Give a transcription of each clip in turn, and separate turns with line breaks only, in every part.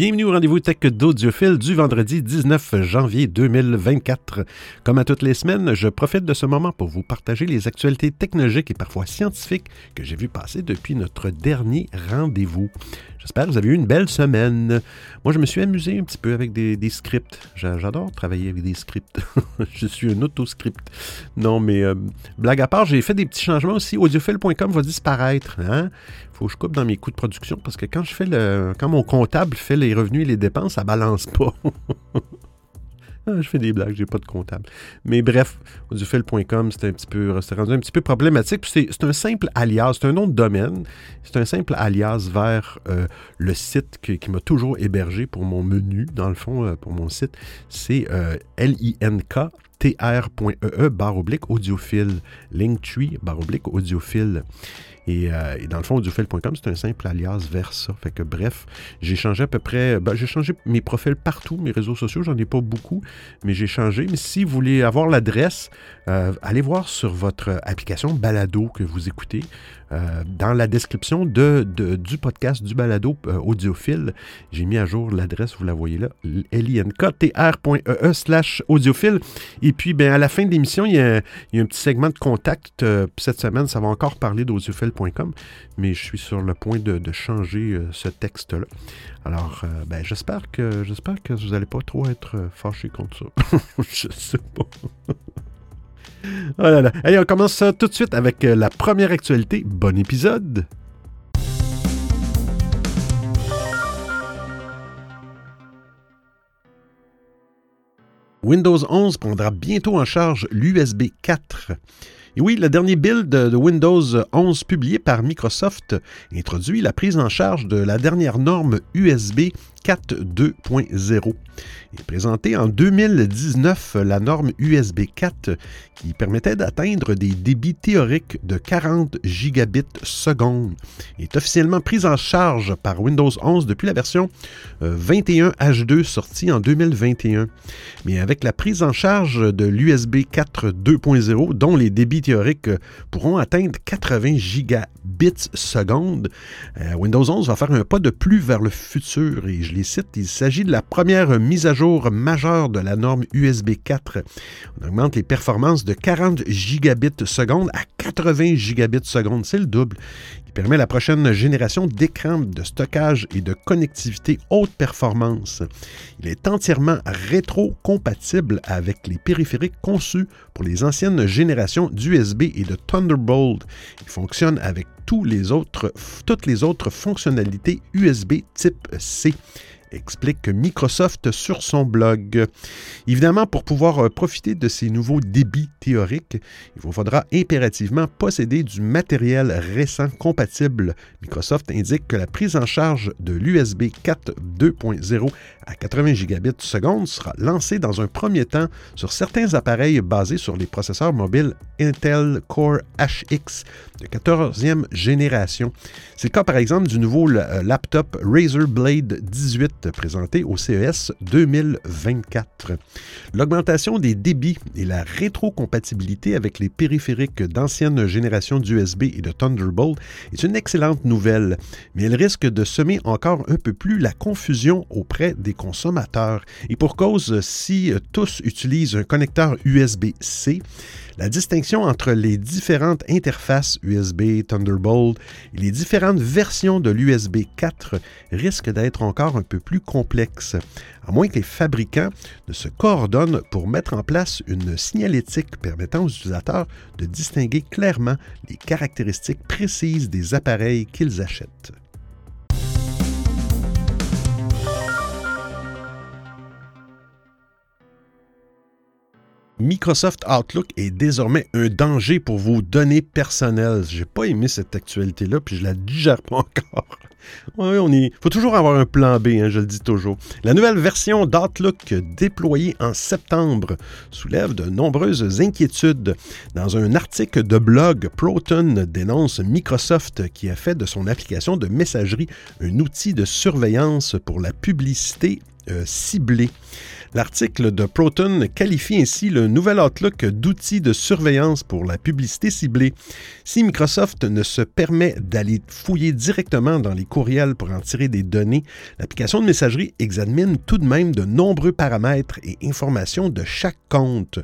Bienvenue au rendez-vous tech d'Audiophile du vendredi 19 janvier 2024. Comme à toutes les semaines, je profite de ce moment pour vous partager les actualités technologiques et parfois scientifiques que j'ai vu passer depuis notre dernier rendez-vous. J'espère que vous avez eu une belle semaine. Moi, je me suis amusé un petit peu avec des, scripts. J'adore travailler avec des scripts. je suis un autoscript. Non, mais euh, blague à part, j'ai fait des petits changements aussi. Audiophile.com va disparaître. Hein? Faut que je coupe dans mes coûts de production parce que quand je fais le. Quand mon comptable fait les revenus et les dépenses, ça balance pas. Ah, je fais des blagues, j'ai pas de comptable. Mais bref, audiophile.com, c'est un petit peu, rendu un petit peu problématique. C'est un simple alias, c'est un nom de domaine. C'est un simple alias vers euh, le site qui m'a toujours hébergé pour mon menu, dans le fond, euh, pour mon site. C'est euh, L-I-N-K tr.ee e, barre oblique audiophile, linktree barre oblique audiophile. Euh, et, dans le fond, audiophile.com, c'est un simple alias vers ça. Fait que bref, j'ai changé à peu près. Ben, j'ai changé mes profils partout, mes réseaux sociaux, j'en ai pas beaucoup, mais j'ai changé. Mais si vous voulez avoir l'adresse, euh, allez voir sur votre application Balado que vous écoutez. Euh, dans la description de, du podcast du balado audiophile, j'ai mis à jour l'adresse, vous la voyez là, linktr.ee e slash audiophile. Et puis, ben, à la fin de l'émission, il, y a un petit segment de contact. cette semaine, ça va encore parler d'audiophile mais je suis sur le point de, changer euh, ce texte-là. Alors, euh, ben, j'espère que vous n'allez pas trop être euh, fâché contre ça. je sais pas. Oh Allez, on commence tout de suite avec la première actualité. Bon épisode! Windows 11 prendra bientôt en charge l'USB 4. Et oui, le dernier build de Windows 11 publié par Microsoft introduit la prise en charge de la dernière norme USB 4.2.0. Il est présenté en 2019 la norme USB 4 qui permettait d'atteindre des débits théoriques de 40 gigabits seconde. Est officiellement prise en charge par Windows 11 depuis la version 21H2 euh, sortie en 2021. Mais avec la prise en charge de l'USB 4.2.0 dont les débits théoriques pourront atteindre 80 gigabits seconde, euh, Windows 11 va faire un pas de plus vers le futur et les il s'agit de la première mise à jour majeure de la norme USB 4. On augmente les performances de 40 gigabits seconde à 80 gigabits seconde, c'est le double. Il permet la prochaine génération d'écrans de stockage et de connectivité haute performance. Il est entièrement rétro-compatible avec les périphériques conçus pour les anciennes générations d'USB et de Thunderbolt. Il fonctionne avec toutes les autres fonctionnalités USB type C explique Microsoft sur son blog. Évidemment, pour pouvoir euh, profiter de ces nouveaux débits théoriques, il vous faudra impérativement posséder du matériel récent compatible. Microsoft indique que la prise en charge de l'USB 4 2.0 à 80 gigabits seconde sera lancée dans un premier temps sur certains appareils basés sur les processeurs mobiles Intel Core HX de 14e génération. C'est le cas par exemple du nouveau euh, laptop Razer Blade 18 présenté au CES 2024. L'augmentation des débits et la rétrocompatibilité avec les périphériques d'ancienne génération d'USB et de Thunderbolt est une excellente nouvelle, mais elle risque de semer encore un peu plus la confusion auprès des consommateurs. Et pour cause, si tous utilisent un connecteur USB-C, la distinction entre les différentes interfaces USB, Thunderbolt et les différentes versions de l'USB 4 risque d'être encore un peu plus complexe, à moins que les fabricants ne se coordonnent pour mettre en place une signalétique permettant aux utilisateurs de distinguer clairement les caractéristiques précises des appareils qu'ils achètent. Microsoft Outlook est désormais un danger pour vos données personnelles. J'ai pas aimé cette actualité-là, puis je la digère pas encore. Oui, on y. faut toujours avoir un plan B, hein, je le dis toujours. La nouvelle version d'Outlook déployée en septembre soulève de nombreuses inquiétudes. Dans un article de blog, Proton dénonce Microsoft qui a fait de son application de messagerie un outil de surveillance pour la publicité euh, ciblée. L'article de Proton qualifie ainsi le nouvel Outlook d'outil de surveillance pour la publicité ciblée. Si Microsoft ne se permet d'aller fouiller directement dans les courriels pour en tirer des données, l'application de messagerie examine tout de même de nombreux paramètres et informations de chaque compte.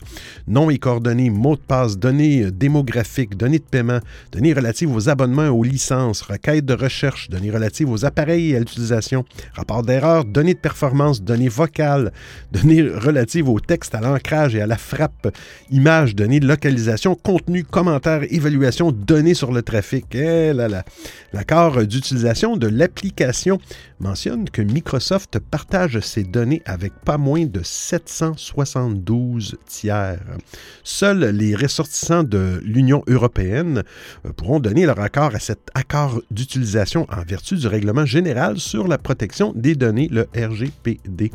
Nom et coordonnées, mots de passe, données démographiques, données de paiement, données relatives aux abonnements et aux licences, requêtes de recherche, données relatives aux appareils et à l'utilisation, rapport d'erreur, données de performance, données vocales, données relatives au texte, à l'ancrage et à la frappe, images, données de localisation, contenu, commentaires, évaluation, données sur le trafic. Eh. L'accord d'utilisation de l'application mentionne que Microsoft partage ses données avec pas moins de 772 tiers. Seuls les ressortissants de l'Union européenne euh, pourront donner leur accord à cet accord d'utilisation en vertu du règlement général sur la protection des données, le RGPD,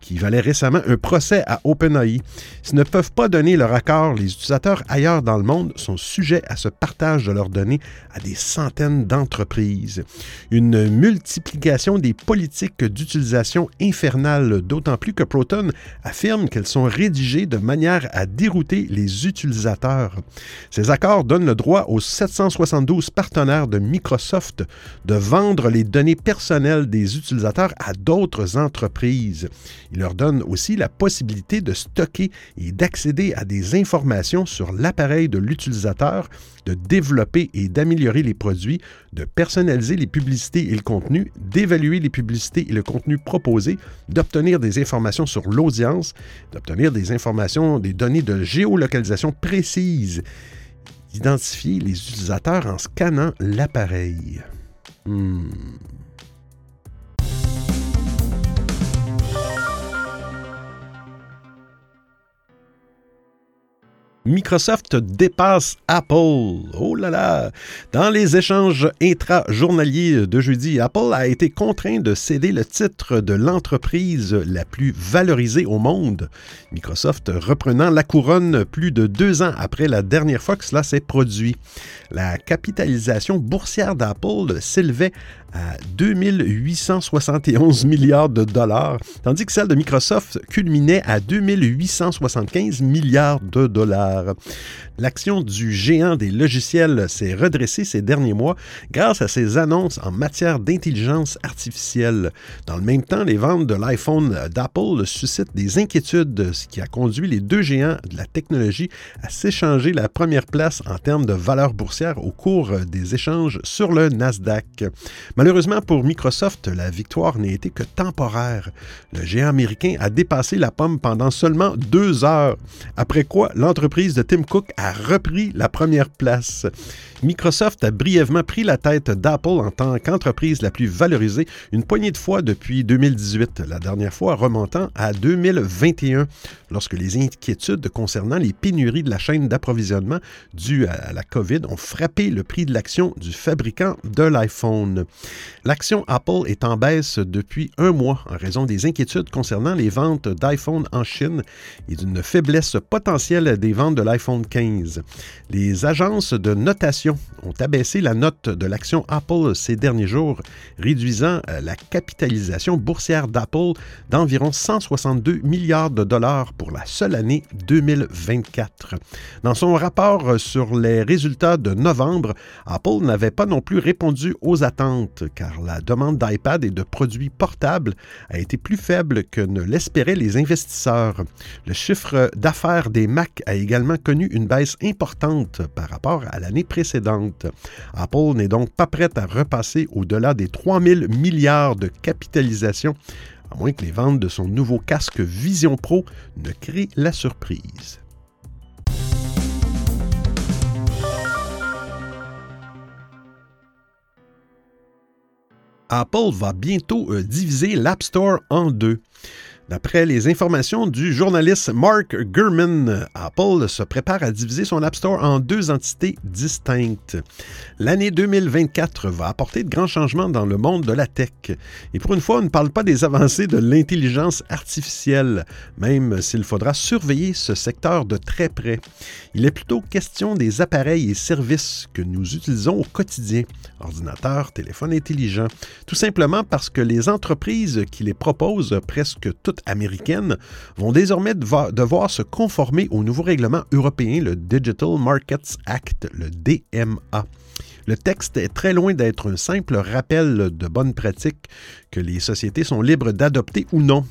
qui valait récemment un procès à OpenAI. S'ils ne peuvent pas donner leur accord, les utilisateurs ailleurs dans le monde sont sujets à ce partage de leurs données à des centaines d'entreprises. Une multiplication des politiques d'utilisation infernale, d'autant plus que Proton affirme qu'elles sont rédigées de manière à dérouter les utilisateurs. Ces accords donnent le droit aux 772 partenaires de Microsoft de vendre les données personnelles des utilisateurs à d'autres entreprises. Il leur donne aussi la possibilité de stocker et d'accéder à des informations sur l'appareil de l'utilisateur, de développer et d'améliorer les produits, de personnaliser les publicités et le contenu, d'évaluer les publicités et le contenu proposé, d'obtenir des informations sur l'audience, d'obtenir des informations, des données de géolocalisation précises, d'identifier les utilisateurs en scannant l'appareil. Hmm. Microsoft dépasse Apple. Oh là là! Dans les échanges intra-journaliers de jeudi, Apple a été contraint de céder le titre de l'entreprise la plus valorisée au monde. Microsoft reprenant la couronne plus de deux ans après la dernière fois que cela s'est produit. La capitalisation boursière d'Apple s'élevait à 2871 milliards de dollars, tandis que celle de Microsoft culminait à 2875 milliards de dollars. L'action du géant des logiciels s'est redressée ces derniers mois grâce à ses annonces en matière d'intelligence artificielle. Dans le même temps, les ventes de l'iPhone d'Apple suscitent des inquiétudes, ce qui a conduit les deux géants de la technologie à s'échanger la première place en termes de valeur boursière au cours des échanges sur le Nasdaq. Malheureusement pour Microsoft, la victoire n'a été que temporaire. Le géant américain a dépassé la pomme pendant seulement deux heures, après quoi l'entreprise de Tim Cook a repris la première place. Microsoft a brièvement pris la tête d'Apple en tant qu'entreprise la plus valorisée une poignée de fois depuis 2018, la dernière fois remontant à 2021, lorsque les inquiétudes concernant les pénuries de la chaîne d'approvisionnement dues à la COVID ont frappé le prix de l'action du fabricant de l'iPhone. L'action Apple est en baisse depuis un mois en raison des inquiétudes concernant les ventes d'iPhone en Chine et d'une faiblesse potentielle des ventes de l'iPhone 15. Les agences de notation ont abaissé la note de l'action Apple ces derniers jours, réduisant euh, la capitalisation boursière d'Apple d'environ 162 milliards de dollars pour la seule année 2024. Dans son rapport sur les résultats de novembre, Apple n'avait pas non plus répondu aux attentes car la demande d'iPad et de produits portables a été plus faible que ne l'espéraient les investisseurs. Le chiffre d'affaires des Mac a également connu une baisse importante par rapport à l'année précédente Apple n'est donc pas prête à repasser au-delà des 3 000 milliards de capitalisation, à moins que les ventes de son nouveau casque Vision Pro ne créent la surprise. Apple va bientôt euh, diviser l'App Store en deux. D'après les informations du journaliste Mark Gurman, Apple se prépare à diviser son App Store en deux entités distinctes. L'année 2024 va apporter de grands changements dans le monde de la tech. Et pour une fois, on ne parle pas des avancées de l'intelligence artificielle, même s'il faudra surveiller ce secteur de très près. Il est plutôt question des appareils et services que nous utilisons au quotidien, ordinateurs, téléphones intelligents, tout simplement parce que les entreprises qui les proposent, presque toutes américaines, vont désormais devoir se conformer au nouveau règlement européen, le Digital Markets Act, le DMA. Le texte est très loin d'être un simple rappel de bonnes pratiques que les sociétés sont libres d'adopter ou non.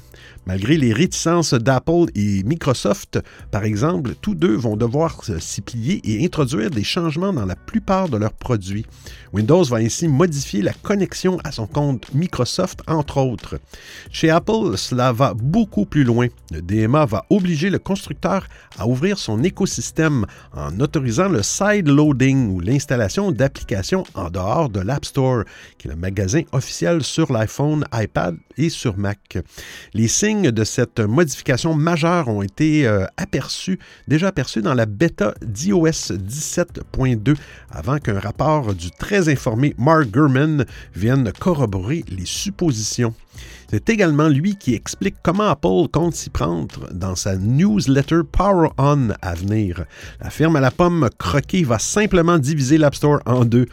Malgré les réticences d'Apple et Microsoft, par exemple, tous deux vont devoir s'y plier et introduire des changements dans la plupart de leurs produits. Windows va ainsi modifier la connexion à son compte Microsoft, entre autres. Chez Apple, cela va beaucoup plus loin. Le DMA va obliger le constructeur à ouvrir son écosystème en autorisant le side loading ou l'installation d'applications en dehors de l'App Store, qui est le magasin officiel sur l'iPhone, iPad et sur Mac. Les de cette modification majeure ont été euh, aperçus, déjà aperçus dans la bêta d'iOS 17.2 avant qu'un rapport du très informé Mark Gurman vienne corroborer les suppositions. C'est également lui qui explique comment Apple compte s'y prendre dans sa newsletter Power On à venir. La firme à la pomme croquée va simplement diviser l'App Store en deux.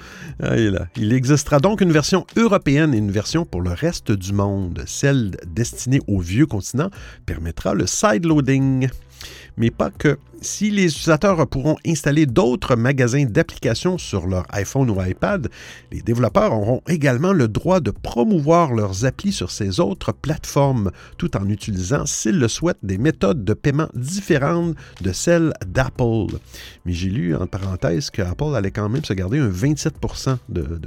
Ah, il existera donc une version européenne et une version pour le reste du monde. Celle destinée au vieux continent permettra le sideloading mais pas que. Si les utilisateurs pourront installer d'autres magasins d'applications sur leur iPhone ou iPad, les développeurs auront également le droit de promouvoir leurs applis sur ces autres plateformes, tout en utilisant, s'ils le souhaitent, des méthodes de paiement différentes de celles d'Apple. Mais j'ai lu en parenthèse qu'Apple allait quand même se garder un 27 de,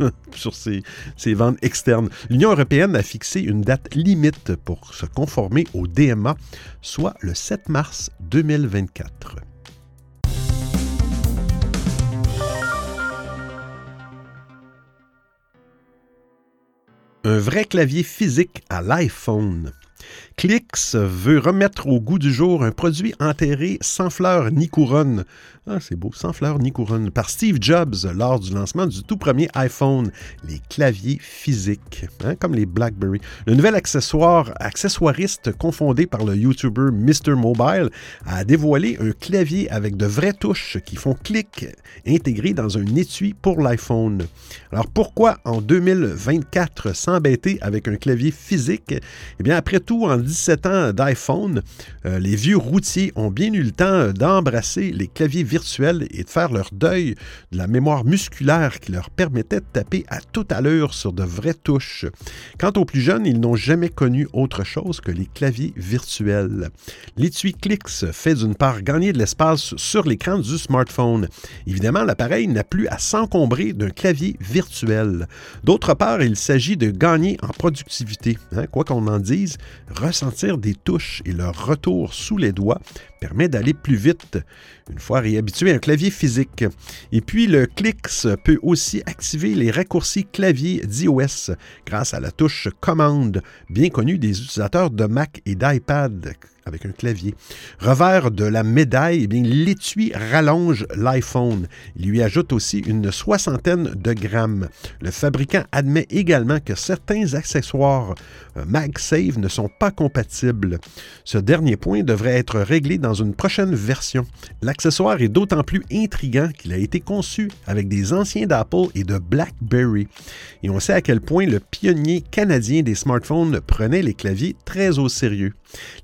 sur ses, ses ventes externes. L'Union européenne a fixé une date limite pour se conformer au DMA, soit le 7 mars 2024. Un vrai clavier physique à l'iPhone. Clix veut remettre au goût du jour un produit enterré sans fleurs ni couronne. Ah, c'est beau, sans fleurs ni couronne. Par Steve Jobs lors du lancement du tout premier iPhone, les claviers physiques, hein, comme les BlackBerry. Le nouvel accessoire, accessoiriste confondé par le YouTuber Mr. Mobile, a dévoilé un clavier avec de vraies touches qui font clic intégré dans un étui pour l'iPhone. Alors pourquoi en 2024 s'embêter avec un clavier physique? Eh bien, après tout, en 17 ans d'iPhone, euh, les vieux routiers ont bien eu le temps d'embrasser les claviers virtuels et de faire leur deuil de la mémoire musculaire qui leur permettait de taper à toute allure sur de vraies touches. Quant aux plus jeunes, ils n'ont jamais connu autre chose que les claviers virtuels. L'étui Clix fait d'une part gagner de l'espace sur l'écran du smartphone. Évidemment, l'appareil n'a plus à s'encombrer d'un clavier virtuel. D'autre part, il s'agit de gagner en productivité. Hein, quoi qu'on en dise, ressentir des touches et leur retour sous les doigts permet d'aller plus vite une fois réhabitué à un clavier physique. Et puis le Clix peut aussi activer les raccourcis clavier d'iOS grâce à la touche commande, bien connue des utilisateurs de Mac et d'iPad avec un clavier. Revers de la médaille, eh l'étui rallonge l'iPhone. Il lui ajoute aussi une soixantaine de grammes. Le fabricant admet également que certains accessoires euh, MagSafe ne sont pas compatibles. Ce dernier point devrait être réglé dans une prochaine version. L'accessoire est d'autant plus intrigant qu'il a été conçu avec des anciens d'Apple et de BlackBerry. Et on sait à quel point le pionnier canadien des smartphones prenait les claviers très au sérieux.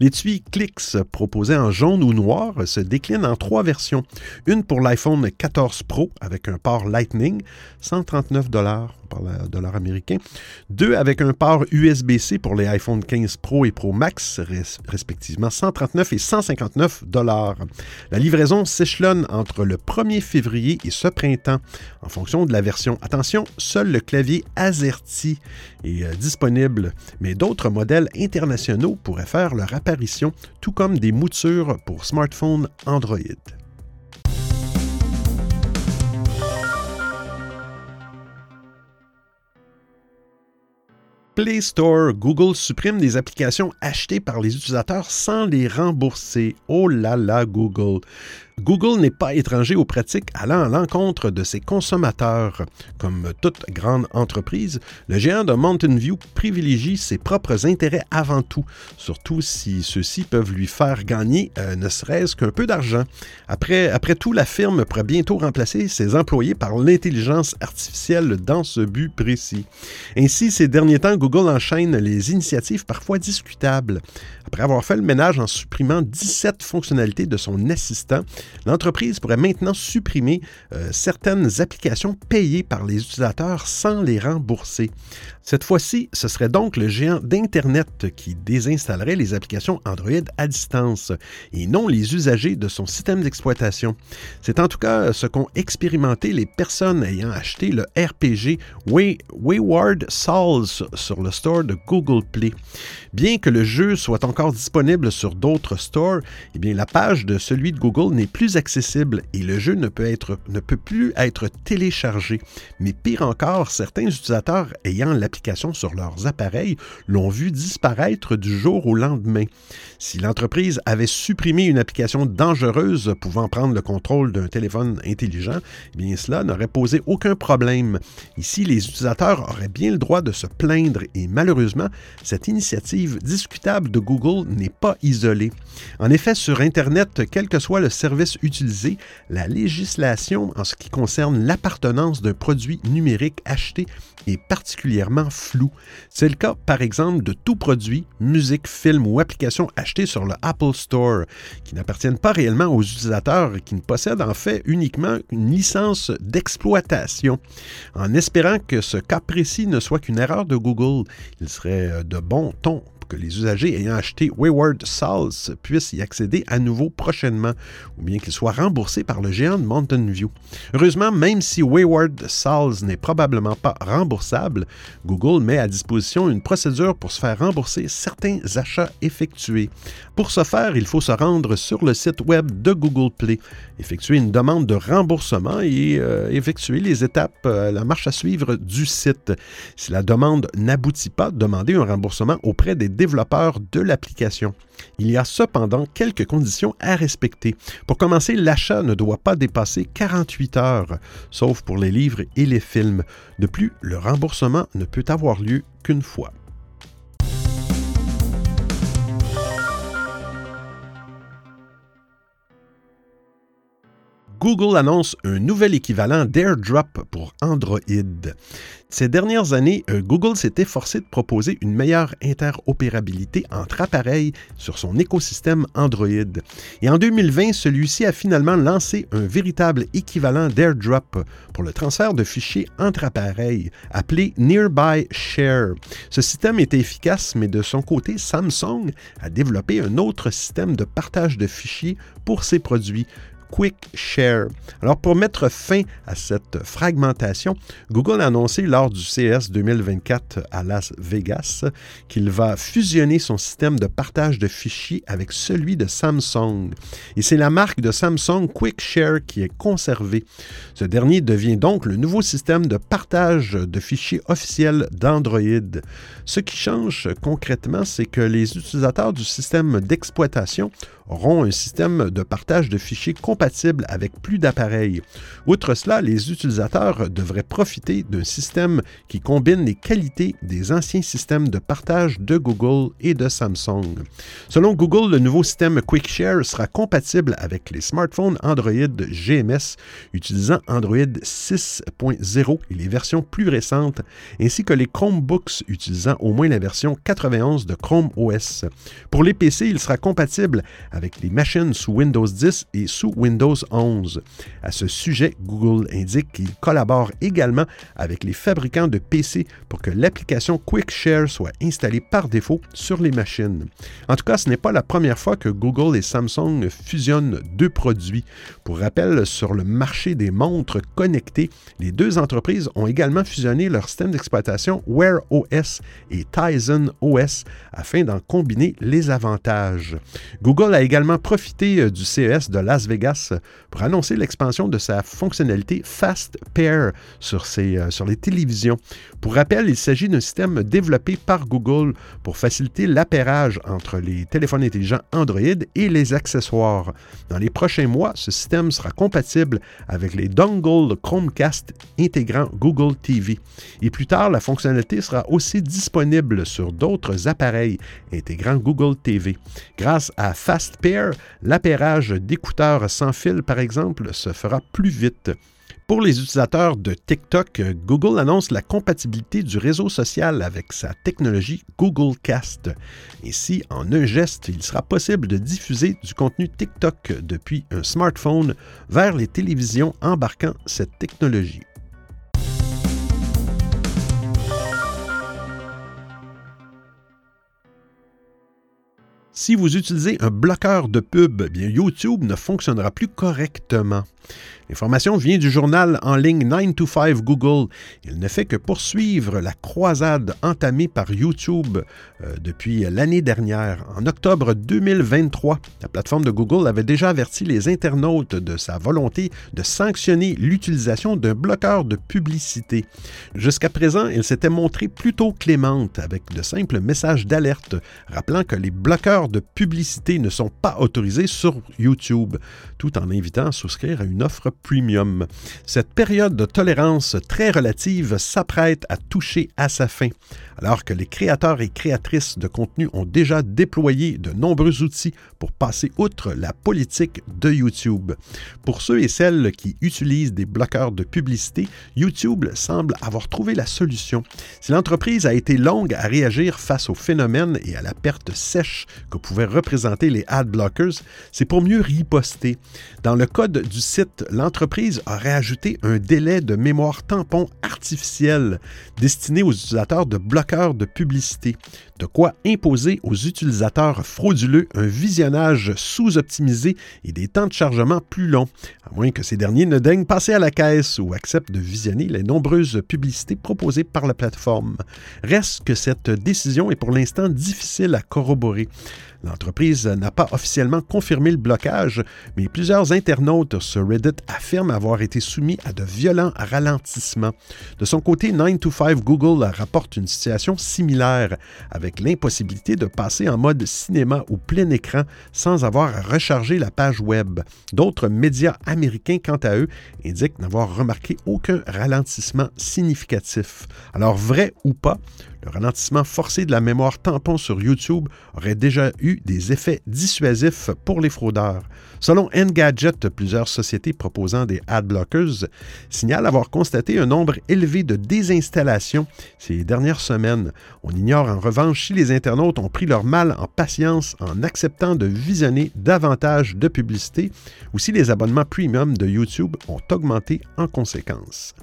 L'étui Clix, proposé en jaune ou noir, se décline en trois versions. Une pour l'iPhone 14 Pro avec un port Lightning, 139 dollars par le dollar américain. Deux avec un port USB-C pour les iPhone 15 Pro et Pro Max, respectivement 139 et 159 dollars. La livraison s'échelonne entre le 1er février et ce printemps en fonction de la version. Attention, seul le clavier AZERTY est euh, disponible, mais d'autres modèles internationaux pourraient faire leur apparition, tout comme des moutures pour smartphones Android. Play Store, Google supprime des applications achetées par les utilisateurs sans les rembourser. Oh là là, Google. Google n'est pas étranger aux pratiques allant à l'encontre de ses consommateurs. Comme toute grande entreprise, le géant de Mountain View privilégie ses propres intérêts avant tout, surtout si ceux-ci peuvent lui faire gagner euh, ne serait-ce qu'un peu d'argent. Après, après tout, la firme pourrait bientôt remplacer ses employés par l'intelligence artificielle dans ce but précis. Ainsi, ces derniers temps, Google enchaîne les initiatives parfois discutables. Après avoir fait le ménage en supprimant 17 fonctionnalités de son assistant, l'entreprise pourrait maintenant supprimer euh, certaines applications payées par les utilisateurs sans les rembourser. Cette fois-ci, ce serait donc le géant d'Internet qui désinstallerait les applications Android à distance et non les usagers de son système d'exploitation. C'est en tout cas ce qu'ont expérimenté les personnes ayant acheté le RPG Wayward Souls sur le store de Google Play. Bien que le jeu soit encore disponible sur d'autres stores, eh la page de celui de Google n'est plus accessible et le jeu ne peut, ne peut plus être téléchargé. Mais pire encore, certains utilisateurs ayant l'application sur leurs appareils l'ont vu disparaître du jour au lendemain. Si l'entreprise avait supprimé une application dangereuse pouvant prendre le contrôle d'un téléphone intelligent, eh bien cela n'aurait posé aucun problème. Ici, les utilisateurs auraient bien le droit de se plaindre et malheureusement, cette initiative discutable de Google n'est pas isolée. En effet, sur Internet, quel que soit le service utilisé, la législation en ce qui concerne l'appartenance d'un produit numérique acheté est particulièrement flou. C'est le cas, par exemple, de tout produit, musique, film ou application sur le Apple Store, qui n'appartiennent pas réellement aux utilisateurs et qui ne possèdent en fait uniquement une licence d'exploitation. En espérant que ce cas précis ne soit qu'une erreur de Google, il serait de bon ton que les usagers ayant acheté Wayward Souls puissent y accéder à nouveau prochainement, ou bien qu'ils soient remboursés par le géant de Mountain View. Heureusement, même si Wayward Souls n'est probablement pas remboursable, Google met à disposition une procédure pour se faire rembourser certains achats effectués. Pour ce faire, il faut se rendre sur le site web de Google Play, effectuer une demande de remboursement et euh, effectuer les étapes, euh, la marche à suivre du site. Si la demande n'aboutit pas, demandez un remboursement auprès des développeurs de l'application. Il y a cependant quelques conditions à respecter. Pour commencer, l'achat ne doit pas dépasser 48 heures, sauf pour les livres et les films. De plus, le remboursement ne peut avoir lieu qu'une fois. Google annonce un nouvel équivalent d'AirDrop pour Android. Ces dernières années, euh, Google s'est efforcé de proposer une meilleure interopérabilité entre appareils sur son écosystème Android. Et en 2020, celui-ci a finalement lancé un véritable équivalent d'AirDrop pour le transfert de fichiers entre appareils, appelé Nearby Share. Ce système était efficace, mais de son côté, Samsung a développé un autre système de partage de fichiers pour ses produits, Quick Share. Alors, pour mettre fin à cette fragmentation, Google a annoncé lors du CS 2024 à Las Vegas qu'il va fusionner son système de partage de fichiers avec celui de Samsung. Et c'est la marque de Samsung Quick Share qui est conservée. Ce dernier devient donc le nouveau système de partage de fichiers officiel d'Android. Ce qui change concrètement, c'est que les utilisateurs du système d'exploitation auront un système de partage de fichiers compatible avec plus d'appareils. Outre cela, les utilisateurs devraient profiter d'un système qui combine les qualités des anciens systèmes de partage de Google et de Samsung. Selon Google, le nouveau système QuickShare sera compatible avec les smartphones Android GMS utilisant Android 6.0 et les versions plus récentes, ainsi que les Chromebooks utilisant au moins la version 91 de Chrome OS. Pour les PC, il sera compatible avec les machines sous Windows 10 et sous Windows 11. À ce sujet, Google indique qu'il collabore également avec les fabricants de PC pour que l'application QuickShare soit installée par défaut sur les machines. En tout cas, ce n'est pas la première fois que Google et Samsung fusionnent deux produits. Pour rappel, sur le marché des montres connectées, les deux entreprises ont également fusionné leur système d'exploitation Wear OS et Tizen OS afin d'en combiner les avantages. Google a également profité euh, du CES de Las Vegas pour annoncer l'expansion de sa fonctionnalité Fast Pair sur, euh, sur les télévisions. Pour rappel, il s'agit d'un système développé par Google pour faciliter l'appairage entre les téléphones intelligents Android et les accessoires. Dans les prochains mois, ce système sera compatible avec les dongles Chromecast intégrant Google TV. Et plus tard, la fonctionnalité sera aussi disponible sur d'autres appareils intégrant Google TV. Grâce à Fast Pair, l'appairage d'écouteurs sans fil, par exemple, se fera plus vite. Pour les utilisateurs de TikTok, Google annonce la compatibilité du réseau social avec sa technologie Google Cast. Ainsi, en un geste, il sera possible de diffuser du contenu TikTok depuis un smartphone vers les télévisions embarquant cette technologie. Si vous utilisez un bloqueur de pub, bien YouTube ne fonctionnera plus correctement. L'information vient du journal en ligne 9 to 5 Google. Il ne fait que poursuivre la croisade entamée par YouTube euh, depuis l'année dernière. En octobre 2023, la plateforme de Google avait déjà averti les internautes de sa volonté de sanctionner l'utilisation d'un bloqueur de publicité. Jusqu'à présent, il s'était montré plutôt clémente avec de simples messages d'alerte rappelant que les bloqueurs de publicité ne sont pas autorisés sur YouTube, tout en invitant à souscrire à une offre premium. Cette période de tolérance très relative s'apprête à toucher à sa fin, alors que les créateurs et créatrices de contenu ont déjà déployé de nombreux outils pour passer outre la politique de YouTube. Pour ceux et celles qui utilisent des bloqueurs de publicité, YouTube semble avoir trouvé la solution. Si l'entreprise a été longue à réagir face au phénomène et à la perte sèche que pouvaient représenter les ad blockers, c'est pour mieux riposter. Dans le code du site, l'entreprise a ajouté un délai de mémoire tampon artificiel destiné aux utilisateurs de bloqueurs de publicité, de quoi imposer aux utilisateurs frauduleux un visionnage sous-optimisé et des temps de chargement plus longs, à moins que ces derniers ne daignent passer à la caisse ou acceptent de visionner les nombreuses publicités proposées par la plateforme. Reste que cette décision est pour l'instant difficile à corroborer. L'entreprise n'a pas officiellement confirmé le blocage, mais plusieurs internautes sur Reddit affirment avoir été soumis à de violents ralentissements. De son côté, 9 to 5 Google rapporte une situation similaire, l'impossibilité de passer en mode cinéma ou plein écran sans avoir à recharger la page web. D'autres médias américains, quant à eux, indiquent n'avoir remarqué aucun ralentissement significatif. Alors, vrai ou pas, le ralentissement forcé de la mémoire tampon sur YouTube aurait déjà eu des effets dissuasifs pour les fraudeurs. Selon Engadget, plusieurs sociétés proposant des ad blockers signalent avoir constaté un nombre élevé de désinstallations ces dernières semaines. On ignore en revanche si les internautes ont pris leur mal en patience en acceptant de visionner davantage de publicité ou si les abonnements premium de YouTube ont augmenté en conséquence.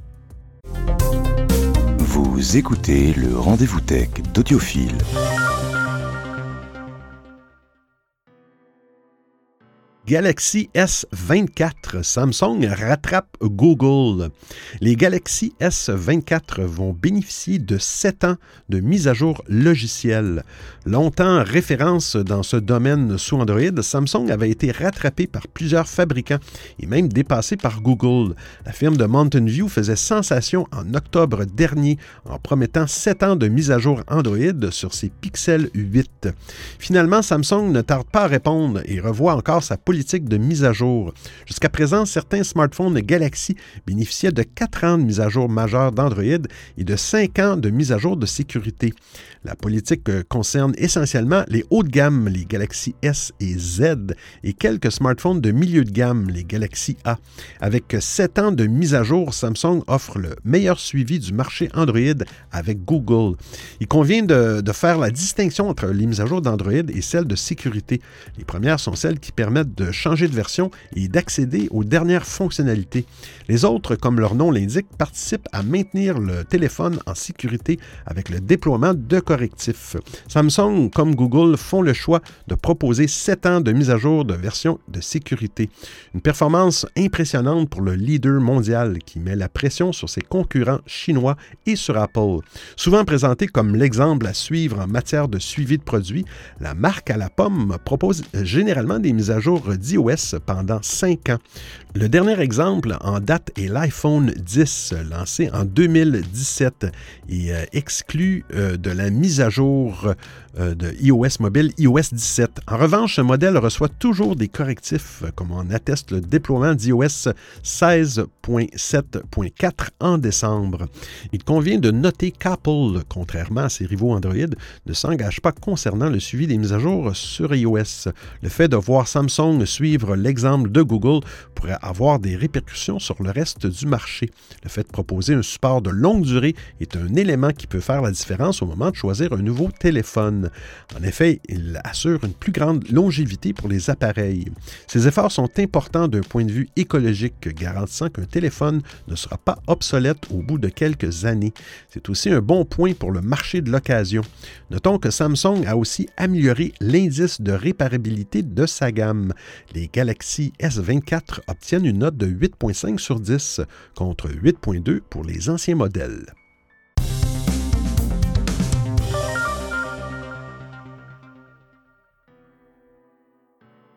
Vous écoutez le rendez-vous tech d'Audiophile.
Galaxy S24, Samsung rattrape Google. Les Galaxy S24 vont bénéficier de 7 ans de mise à jour logicielle. Longtemps référence dans ce domaine sous Android, Samsung avait été rattrapé par plusieurs fabricants et même dépassé par Google. La firme de Mountain View faisait sensation en octobre dernier en promettant 7 ans de mise à jour Android sur ses Pixel 8. Finalement, Samsung ne tarde pas à répondre et revoit encore sa politique de mise à jour. Jusqu'à présent, certains smartphones Galaxy bénéficiaient de 4 ans de mise à jour majeure d'Android et de 5 ans de mise à jour de sécurité. La politique euh, concerne essentiellement les hauts de gamme, les Galaxy S et Z, et quelques smartphones de milieu de gamme, les Galaxy A. Avec 7 ans de mise à jour, Samsung offre le meilleur suivi du marché Android avec Google. Il convient de faire la distinction entre les mises à jour d'Android et celles de sécurité. Les premières sont celles qui permettent de changer de version et d'accéder aux dernières fonctionnalités. Les autres, comme leur nom l'indique, participent à maintenir le téléphone en sécurité avec le déploiement de correctifs. Samsung, comme Google, font le choix de proposer 7 ans de mise à jour de version de sécurité. Une performance impressionnante pour le leader mondial qui met la pression sur ses concurrents chinois et sur Apple. Souvent présenté comme l'exemple à suivre en matière de suivi de produits, la marque à la pomme propose généralement des mises à jour d'iOS pendant 5 ans. Le dernier exemple en date est l'iPhone 10, lancé en 2017 et euh, exclu euh, de la mise à jour euh, de iOS mobile iOS 17. En revanche, ce modèle reçoit toujours des correctifs, comme en atteste le déploiement d'iOS 16.7.4 en décembre. Il convient de noter qu'Apple, contrairement à ses rivaux Android, ne s'engage pas concernant le suivi des mises à jour sur iOS. Le fait de voir Samsung suivre l'exemple de Google pourrait avoir des répercussions sur le reste du marché. Le fait de proposer un support de longue durée est un élément qui peut faire la différence au moment de choisir un nouveau téléphone. En effet, il assure une plus grande longévité pour les appareils. Ces efforts sont importants d'un point de vue écologique, garantissant qu'un téléphone ne sera pas obsolète au bout de quelques années. C'est aussi un bon point pour le marché de l'occasion. Notons que Samsung a aussi amélioré l'indice de réparabilité de sa gamme. Les Galaxy S24 obtiennent une note de 8.5 sur 10 contre 8.2 pour les anciens modèles.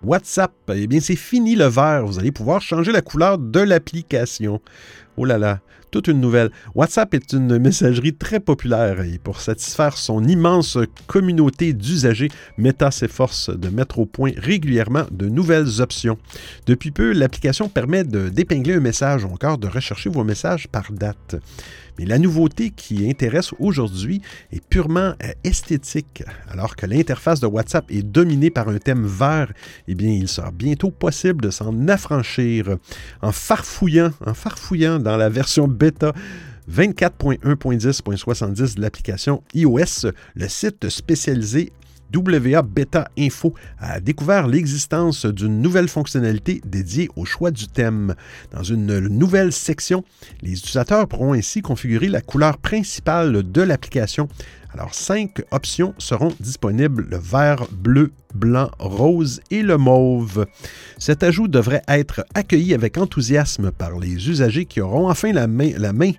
WhatsApp, eh bien c'est fini le vert. Vous allez pouvoir changer la couleur de l'application. Oh là là, toute une nouvelle. WhatsApp est une messagerie très populaire et pour satisfaire son immense communauté d'usagers, Meta s'efforce de mettre au point régulièrement de nouvelles options. Depuis peu, l'application permet de d'épingler un message ou encore de rechercher vos messages par date. Mais la nouveauté qui intéresse aujourd'hui est purement euh, esthétique. Alors que l'interface de WhatsApp est dominée par un thème vert, eh bien, il sera bientôt possible de s'en affranchir en farfouillant, en farfouillant dans la version bêta 24.1.10.70 de l'application iOS, le site spécialisé WA Beta Info a découvert l'existence d'une nouvelle fonctionnalité dédiée au choix du thème. Dans une nouvelle section, les utilisateurs pourront ainsi configurer la couleur principale de l'application. Alors, cinq options seront disponibles, le vert, bleu, blanc, rose et le mauve. Cet ajout devrait être accueilli avec enthousiasme par les usagers qui auront enfin la main, la main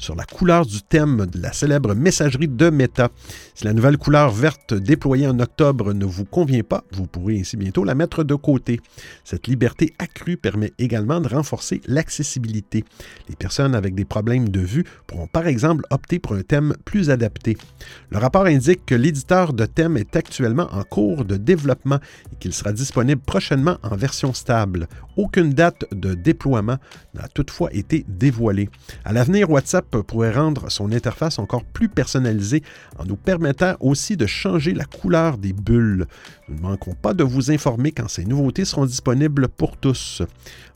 sur la couleur du thème de la célèbre messagerie de Meta. Si la nouvelle couleur verte déployée en octobre ne vous convient pas, vous pourrez ainsi bientôt la mettre de côté. Cette liberté accrue permet également de renforcer l'accessibilité. Les personnes avec des problèmes de vue pourront par exemple opter pour un thème plus adapté. Le rapport indique que l'éditeur de thème est actuellement en cours de développement et qu'il sera disponible prochainement en version stable. Aucune date de déploiement n'a toutefois été dévoilée. À l'avenir, WhatsApp pourrait rendre son interface encore plus personnalisée en nous permettant aussi de changer la couleur des bulles. Nous ne manquons pas de vous informer quand ces nouveautés seront disponibles pour tous.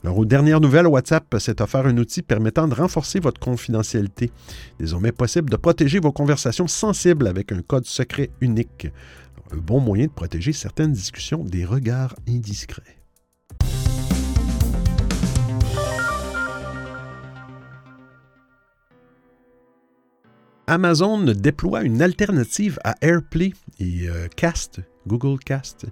Alors, aux dernières nouvelles, WhatsApp s'est offert un outil permettant de renforcer votre confidentialité. Désormais possible de protéger vos conversations sensibles avec un code secret unique. Un bon moyen de protéger certaines discussions des regards indiscrets. Amazon déploie une alternative à AirPlay et euh, Cast, Google Cast.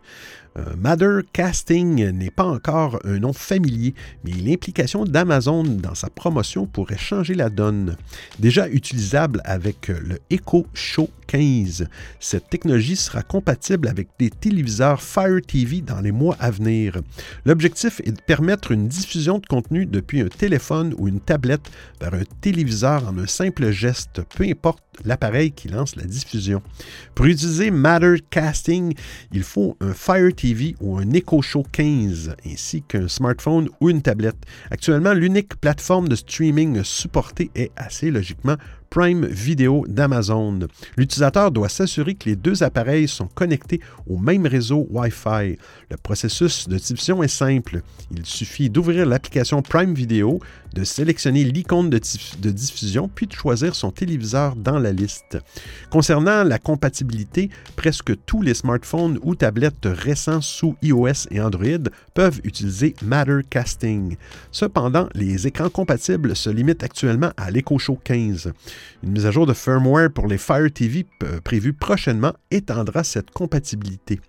Euh, Matter Casting n'est pas encore un nom familier, mais l'implication d'Amazon dans sa promotion pourrait changer la donne. Déjà utilisable avec le Echo Show 15, cette technologie sera compatible avec des téléviseurs Fire TV dans les mois à venir. L'objectif est de permettre une diffusion de contenu depuis un téléphone ou une tablette vers un téléviseur en un simple geste, peu importe l'appareil qui lance la diffusion. Pour utiliser Matter Casting, il faut un Fire TV TV ou un Echo Show 15, ainsi qu'un smartphone ou une tablette. Actuellement, l'unique plateforme de streaming supportée est assez logiquement Prime Video d'Amazon. L'utilisateur doit s'assurer que les deux appareils sont connectés au même réseau Wi-Fi. Le processus de diffusion est simple. Il suffit d'ouvrir l'application Prime Video, de sélectionner l'icône de, diffusion, puis de choisir son téléviseur dans la liste. Concernant la compatibilité, presque tous les smartphones ou tablettes récents sous iOS et Android peuvent utiliser Mattercasting. Cependant, les écrans compatibles se limitent actuellement à l'Echo Show 15. Une mise à jour de firmware pour les Fire TV prévue prochainement étendra cette compatibilité.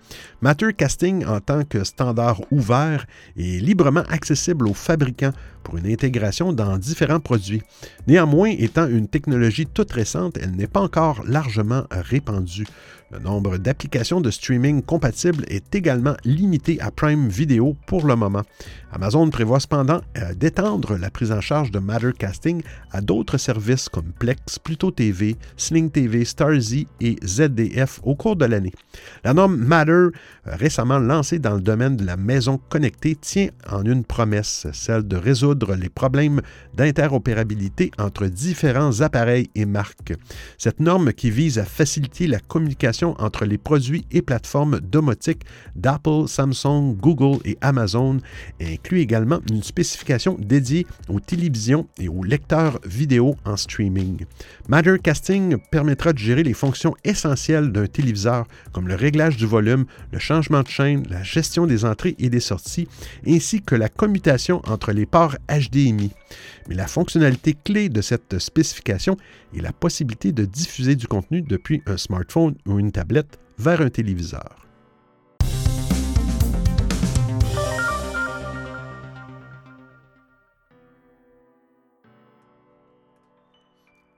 Mattercasting, en tant que standard ouvert, est librement accessible aux fabricants pour une intégration dans différents produits. Néanmoins, étant une technologie toute récente, elle n'est pas encore largement répandue. Le nombre d'applications de streaming compatibles est également limité à Prime Video pour le moment. Amazon prévoit cependant euh, d'étendre la prise en charge de Mattercasting à d'autres services comme Plex, Pluto TV, Sling TV, Starzy et ZDF au cours de l'année. La norme Matter, euh, récemment lancée dans le domaine de la maison connectée, tient en une promesse, celle de résoudre les problèmes d'interopérabilité entre différents appareils et marques. Cette norme qui vise à faciliter la communication entre les produits et plateformes domotiques d'Apple, Samsung, Google et Amazon inclut également une spécification dédiée aux télévisions et aux lecteurs vidéo en streaming. Mattercasting permettra de gérer les fonctions essentielles d'un téléviseur comme le réglage du volume, le changement de chaîne, la gestion des entrées et des sorties, ainsi que la commutation entre les ports HDMI. Mais la fonctionnalité clé de cette spécification est la possibilité de diffuser du contenu depuis un smartphone ou une tablette vers un téléviseur.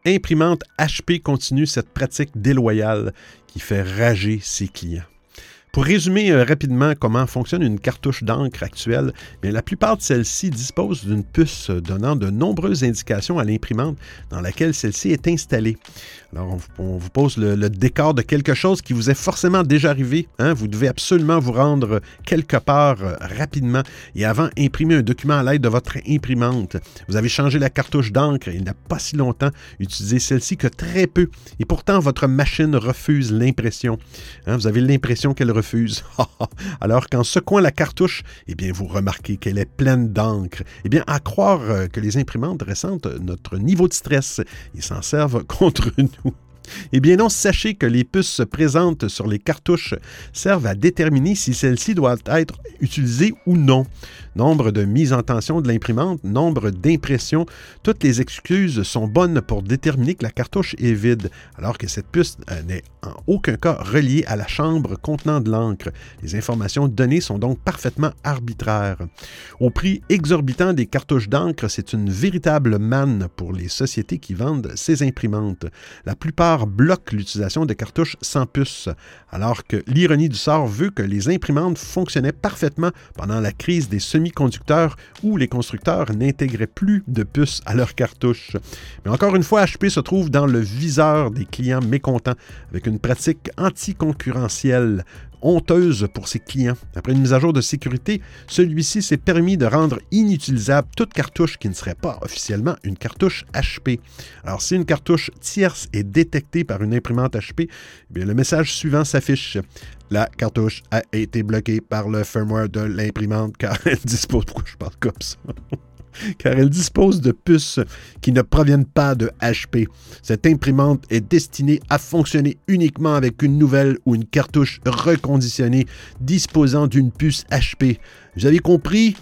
Imprimante HP continue cette pratique déloyale qui fait rager ses clients. Pour résumer euh, rapidement comment fonctionne une cartouche d'encre actuelle, la plupart de celles-ci disposent d'une puce donnant de nombreuses indications à l'imprimante dans laquelle celle-ci est installée. Alors, on, vous pose le, décor de quelque chose qui vous est forcément déjà arrivé. Hein. Vous devez absolument vous rendre quelque part euh, rapidement et avant imprimer un document à l'aide de votre imprimante. Vous avez changé la cartouche d'encre il n'y a pas si longtemps, utilisé celle-ci que très peu et pourtant votre machine refuse l'impression. Hein. Vous avez l'impression qu'elle refuse. Alors qu'en secouant la cartouche, eh bien, vous remarquez qu'elle est pleine d'encre. Eh bien, à croire euh, que les imprimantes ressentent notre niveau de stress et s'en servent contre nous. Eh bien non, sachez que les puces présentes sur les cartouches servent à déterminer si celles-ci doivent être utilisées ou non. Nombre de mises en tension de l'imprimante, nombre d'impressions, toutes les excuses sont bonnes pour déterminer que la cartouche est vide, alors que cette puce euh, n'est en aucun cas reliée à la chambre contenant de l'encre. Les informations données sont donc parfaitement arbitraires. Au prix exorbitant des cartouches d'encre, c'est une véritable manne pour les sociétés qui vendent ces imprimantes. La plupart bloque l'utilisation de cartouches sans puce, alors que l'ironie du sort veut que les imprimantes fonctionnaient parfaitement pendant la crise des semi-conducteurs où les constructeurs n'intégraient plus de puces à leurs cartouches. Mais encore une fois, HP se trouve dans le viseur des clients mécontents avec une pratique anticoncurrentielle honteuse pour ses clients. Après une mise à jour de sécurité, celui-ci s'est permis de rendre inutilisable toute cartouche qui ne serait pas officiellement une cartouche HP. Alors, si une cartouche tierce est détectée par une imprimante HP, eh le message suivant s'affiche. La cartouche a été bloquée par le firmware de l'imprimante car elle dispose. Pourquoi je parle comme ça? Car elle dispose de puces qui ne proviennent pas de HP. Cette imprimante est destinée à fonctionner uniquement avec une nouvelle ou une cartouche reconditionnée disposant d'une puce HP. Vous avez compris?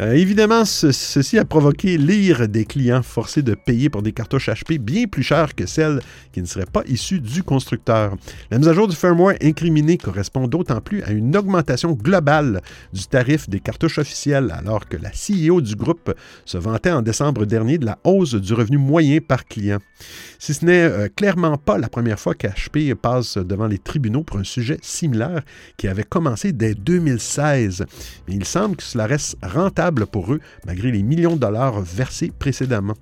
Euh, évidemment, ceci a provoqué l'ire des clients forcés de payer pour des cartouches HP bien plus chères que celles qui ne seraient pas issues du constructeur. La mise à jour du firmware incriminé correspond d'autant plus à une augmentation globale du tarif des cartouches officielles, alors que la CEO du groupe se vantait en décembre dernier de la hausse du revenu moyen par client. Si ce n'est euh, clairement pas la première fois qu'HP passe devant les tribunaux pour un sujet similaire qui avait commencé dès 2016, mais il semble que cela reste rentable pour eux, malgré les millions de dollars versés précédemment.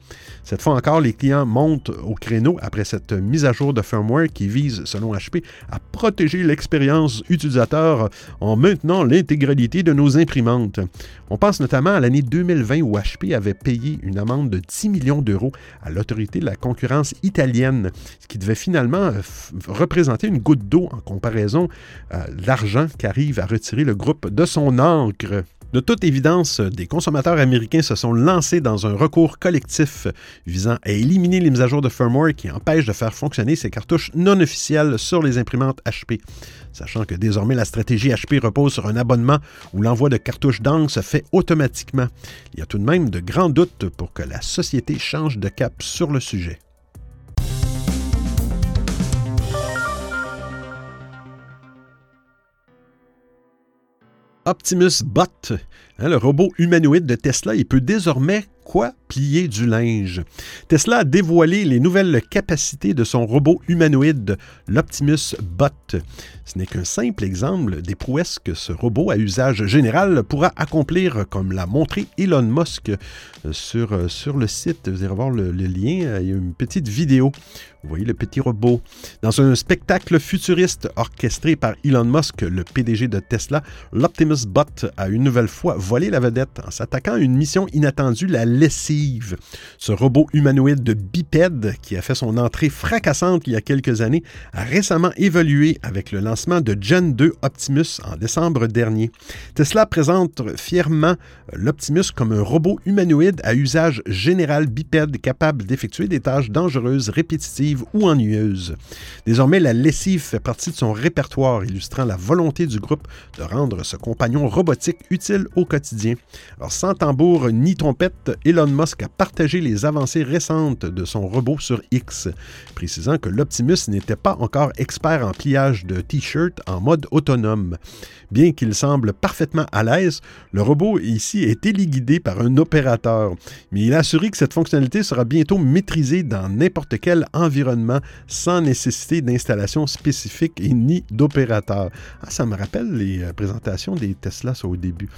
Cette fois encore, les clients montent au créneau après cette mise à jour de firmware qui vise, selon HP, à protéger l'expérience utilisateur en maintenant l'intégralité de nos imprimantes. On pense notamment à l'année 2020 où HP avait payé une amende de 10 millions d'euros à l'autorité de la concurrence italienne, ce qui devait finalement euh, représenter une goutte d'eau en comparaison de euh, l'argent qu'arrive à retirer le groupe de son encre. De toute évidence, des consommateurs américains se sont lancés dans un recours collectif visant à éliminer les mises à jour de firmware qui empêchent de faire fonctionner ces cartouches non officielles sur les imprimantes HP. Sachant que désormais la stratégie HP repose sur un abonnement où l'envoi de cartouches d'encre se fait automatiquement. Il y a tout de même de grands doutes pour que la société change de cap sur le sujet. Optimus Bot, hein, le robot humanoïde de Tesla, il peut désormais Quoi plier du linge? Tesla a dévoilé les nouvelles capacités de son robot humanoïde, l'Optimus Bot. Ce n'est qu'un simple exemple des prouesses que ce robot à usage général pourra accomplir, comme l'a montré Elon Musk euh, sur, euh, sur le site. Vous allez voir le, le lien, il y a une petite vidéo vous voyez le petit robot. Dans un spectacle futuriste orchestré par Elon Musk, le PDG de Tesla, l'Optimus Bot a une nouvelle fois volé la vedette en s'attaquant à une mission inattendue, la lessive. Ce robot humanoïde de bipède qui a fait son entrée fracassante il y a quelques années a récemment évolué avec le lancement de Gen 2 Optimus en décembre dernier. Tesla présente fièrement l'Optimus comme un robot humanoïde à usage général bipède capable d'effectuer des tâches dangereuses, répétitives ou ennuyeuse. Désormais, la lessive fait partie de son répertoire, illustrant la volonté du groupe de rendre ce compagnon robotique utile au quotidien. Sans tambour ni trompette, Elon Musk a partagé les avancées récentes de son robot sur X, précisant que l'Optimus n'était pas encore expert en pliage de t-shirts en mode autonome. Bien qu'il semble parfaitement à l'aise, le robot ici est téléguidé par un opérateur, mais il a assuré que cette fonctionnalité sera bientôt maîtrisée dans n'importe quel environnement sans nécessité d'installation spécifique et ni d'opérateur. Ah, ça me rappelle les euh, présentations des Tesla au début.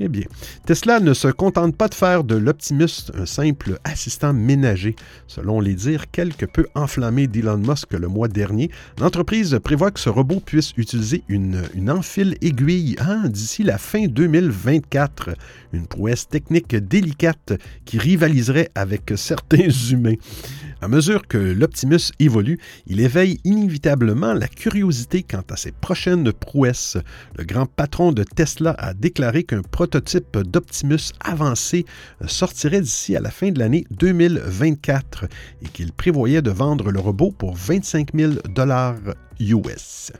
Eh bien, Tesla ne se contente pas de faire de l'Optimus un simple assistant ménager. Selon les dires quelque peu enflammés d'Elon Musk le mois dernier, l'entreprise prévoit que ce robot puisse utiliser une, une enfile aiguille hein, d'ici la fin 2024, une prouesse technique délicate qui rivaliserait avec certains humains. À mesure que l'Optimus évolue, il éveille inévitablement la curiosité quant à ses prochaines prouesses. Le grand patron de Tesla a déclaré qu'un prototype d'Optimus avancé sortirait d'ici à la fin de l'année 2024 et qu'il prévoyait de vendre le robot pour 25 000 dollars US.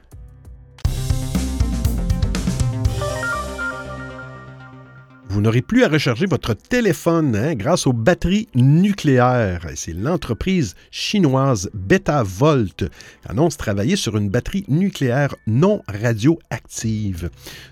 Vous n'aurez plus à recharger votre téléphone hein, grâce aux batteries nucléaires. C'est l'entreprise chinoise Betavolt qui annonce travailler sur une batterie nucléaire non radioactive.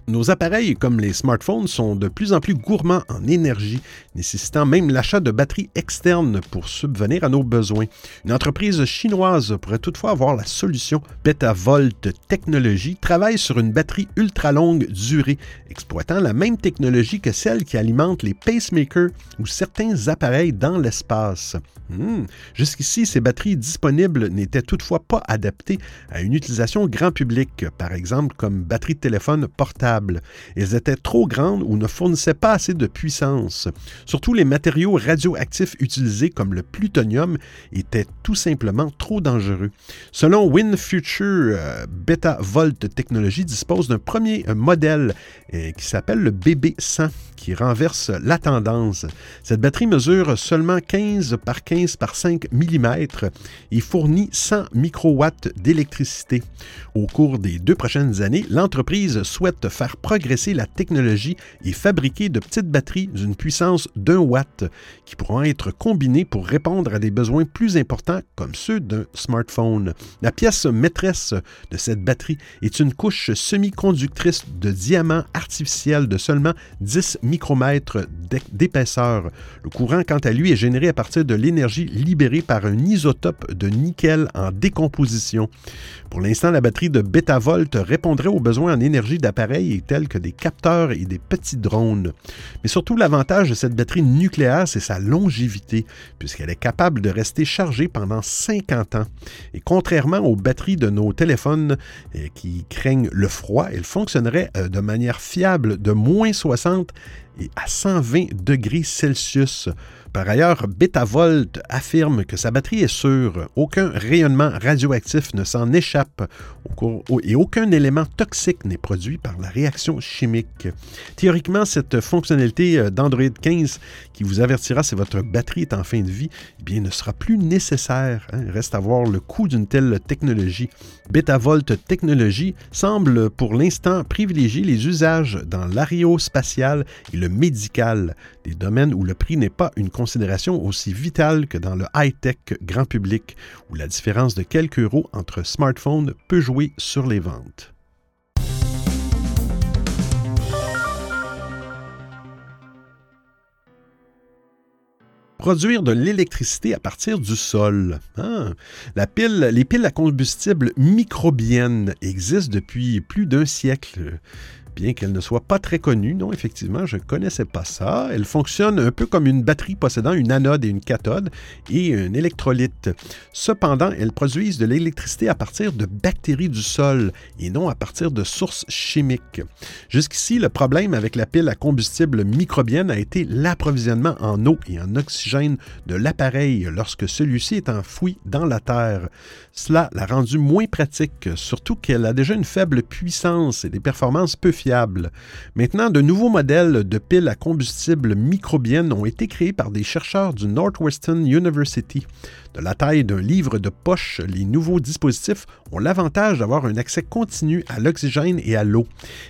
Nos appareils, comme les smartphones, sont de plus en plus gourmands en énergie, nécessitant même l'achat de batteries externes pour subvenir à nos besoins. Une entreprise chinoise pourrait toutefois avoir la solution. Betavolt Technologies travaille sur une batterie ultra longue durée, exploitant la même technologie que celle qui alimente les pacemakers ou certains appareils dans l'espace. Hmm. Jusqu'ici, ces batteries disponibles n'étaient toutefois pas adaptées à une utilisation grand public, par exemple comme batterie de téléphone portable. Elles étaient trop grandes ou ne fournissaient pas assez de puissance. Surtout les matériaux radioactifs utilisés comme le plutonium étaient tout simplement trop dangereux. Selon WinFuture, euh, Beta Volt Technology dispose d'un premier modèle euh, qui s'appelle le BB100 qui renverse la tendance. Cette batterie mesure seulement 15 par 15 par 5 mm et fournit 100 microwatts d'électricité. Au cours des deux prochaines années, l'entreprise souhaite faire progresser la technologie et fabriquer de petites batteries d'une puissance d'un watt qui pourront être combinées pour répondre à des besoins plus importants comme ceux d'un smartphone. La pièce maîtresse de cette batterie est une couche semi-conductrice de diamant artificiel de seulement 10 micromètres d'épaisseur. Le courant, quant à lui, est généré à partir de l'énergie libérée par un isotope de nickel en décomposition. Pour l'instant, la batterie de Betavolt répondrait aux besoins en énergie d'appareils tels que des capteurs et des petits drones. Mais surtout, l'avantage de cette batterie nucléaire, c'est sa longévité, puisqu'elle est capable de rester chargée pendant 50 ans. Et contrairement aux batteries de nos téléphones euh, qui craignent le froid, elle fonctionnerait euh, de manière fiable de moins 60 et à 120 degrés Celsius. Par ailleurs, Betavolt affirme que sa batterie est sûre, aucun rayonnement radioactif ne s'en échappe et aucun élément toxique n'est produit par la réaction chimique. Théoriquement, cette fonctionnalité euh, d'Android 15 qui vous avertira si votre batterie est en fin de vie, eh bien, ne sera plus nécessaire. Hein. Reste à voir le coût d'une telle technologie. Betavolt Technology semble pour l'instant privilégier les usages dans l'aérospatial et le médical, des domaines où le prix n'est pas une considération aussi vitale que dans le high-tech grand public, où la différence de quelques euros entre smartphones peut jouer sur les ventes. Produire de l'électricité à partir du sol. Ah, les piles à combustible microbiennes existent depuis plus d'un siècle bien qu'elle ne soit pas très connue. Non, effectivement, je ne connaissais pas ça. Elle fonctionne un peu comme une batterie possédant une anode et une cathode et un électrolyte. Cependant, elles produisent de l'électricité à partir de bactéries du sol et non à partir de sources chimiques. Jusqu'ici, le problème avec la pile à combustible microbienne a été l'approvisionnement en eau et en oxygène de l'appareil lorsque celui-ci est enfoui dans la terre. Cela l'a rendu moins pratique, surtout qu'elle a déjà une faible puissance et des performances peu fiables. Maintenant, de nouveaux modèles de piles à combustible microbiennes ont été créés par des chercheurs du Northwestern University. De la taille d'un livre de poche, les nouveaux dispositifs ont l'avantage d'avoir un accès continu à l'oxygène et à l'eau.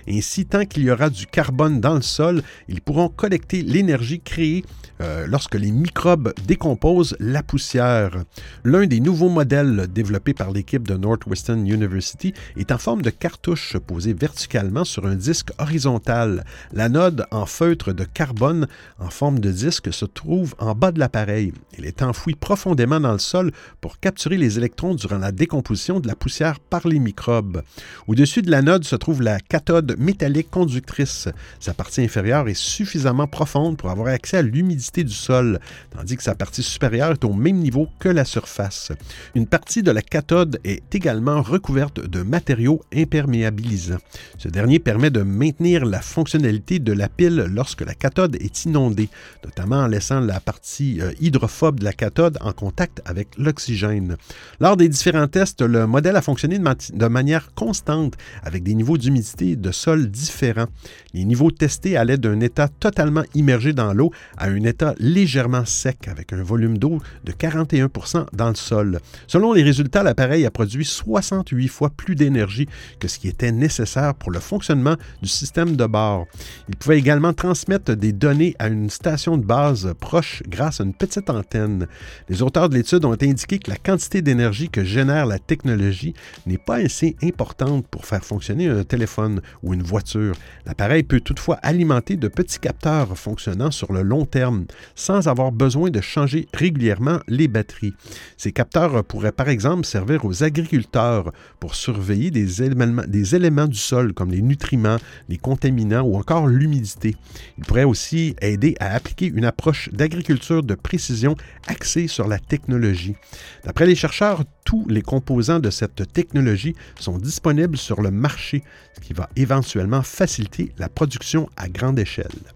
Ainsi, tant qu'il y aura du carbone dans le sol, ils pourront collecter l'énergie créée euh, lorsque les microbes décomposent la poussière. L'un des nouveaux modèles développés par l'équipe de Northwestern University est en forme de cartouche posée verticalement sur un disque horizontal. L'anode en feutre de carbone en forme de disque se trouve en bas de l'appareil. Elle est enfouie profondément dans le sol pour capturer les électrons durant la décomposition de la poussière par les microbes. Au-dessus de l'anode se trouve la cathode métallique conductrice. Sa partie inférieure est suffisamment profonde pour avoir accès à l'humidité du sol, tandis que sa partie supérieure est au même niveau que la surface. Une partie de la cathode est également recouverte de matériaux imperméabilisants. Ce dernier permet de maintenir la fonctionnalité de la pile lorsque la cathode est inondée, notamment en laissant la partie euh, hydrophobe de la cathode en contact avec l'oxygène. Lors des différents tests, le modèle a fonctionné de, manière constante avec des niveaux d'humidité de sol différents. Les niveaux testés allaient d'un état totalement immergé dans l'eau à un état légèrement sec avec un volume d'eau de 41% dans le sol. Selon les résultats, l'appareil a produit 68 fois plus d'énergie que ce qui était nécessaire pour le fonctionnement du système de bord. Il pouvait également transmettre des données à une station de base proche grâce à une petite antenne. Les auteurs de l'étude ont indiqué que la quantité d'énergie que génère la technologie n'est pas assez importante pour faire fonctionner un téléphone ou une voiture. L'appareil peut toutefois alimenter de petits capteurs fonctionnant sur le long terme sans avoir besoin de changer régulièrement les batteries. Ces capteurs pourraient par exemple servir aux agriculteurs pour surveiller des éléments, des éléments du sol comme les nutriments, les contaminants ou encore l'humidité. Ils pourraient aussi aider à appliquer une approche d'agriculture de précision axée sur la technologie. D'après les chercheurs, tous les composants de cette technologie sont disponibles sur le marché, ce qui va éventuellement faciliter la production à grande échelle.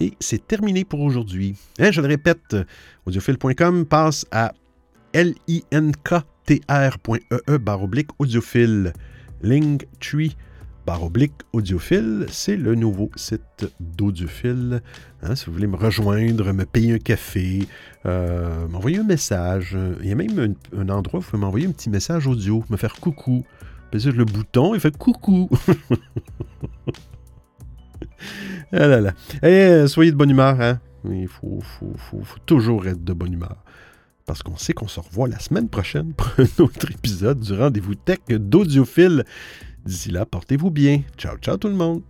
Et c'est terminé pour aujourd'hui. Hein, je le répète, audiophile.com passe à linktr.ee e barre oblique audiophile. Linktree barre oblique audiophile, c'est le nouveau site d'audiophile. Hein, si vous voulez me rejoindre, me payer un café, euh, m'envoyer un message. Il y a même un, endroit où vous pouvez m'envoyer un petit message audio, me faire coucou. Le bouton et fait coucou. ah là là. Euh, soyez de bonne humeur, hein? Il faut, toujours être de bonne humeur. Parce qu'on sait qu'on se revoit la semaine prochaine pour un autre épisode du rendez-vous tech d'audiophile. D'ici là, portez-vous bien. Ciao, ciao tout le monde.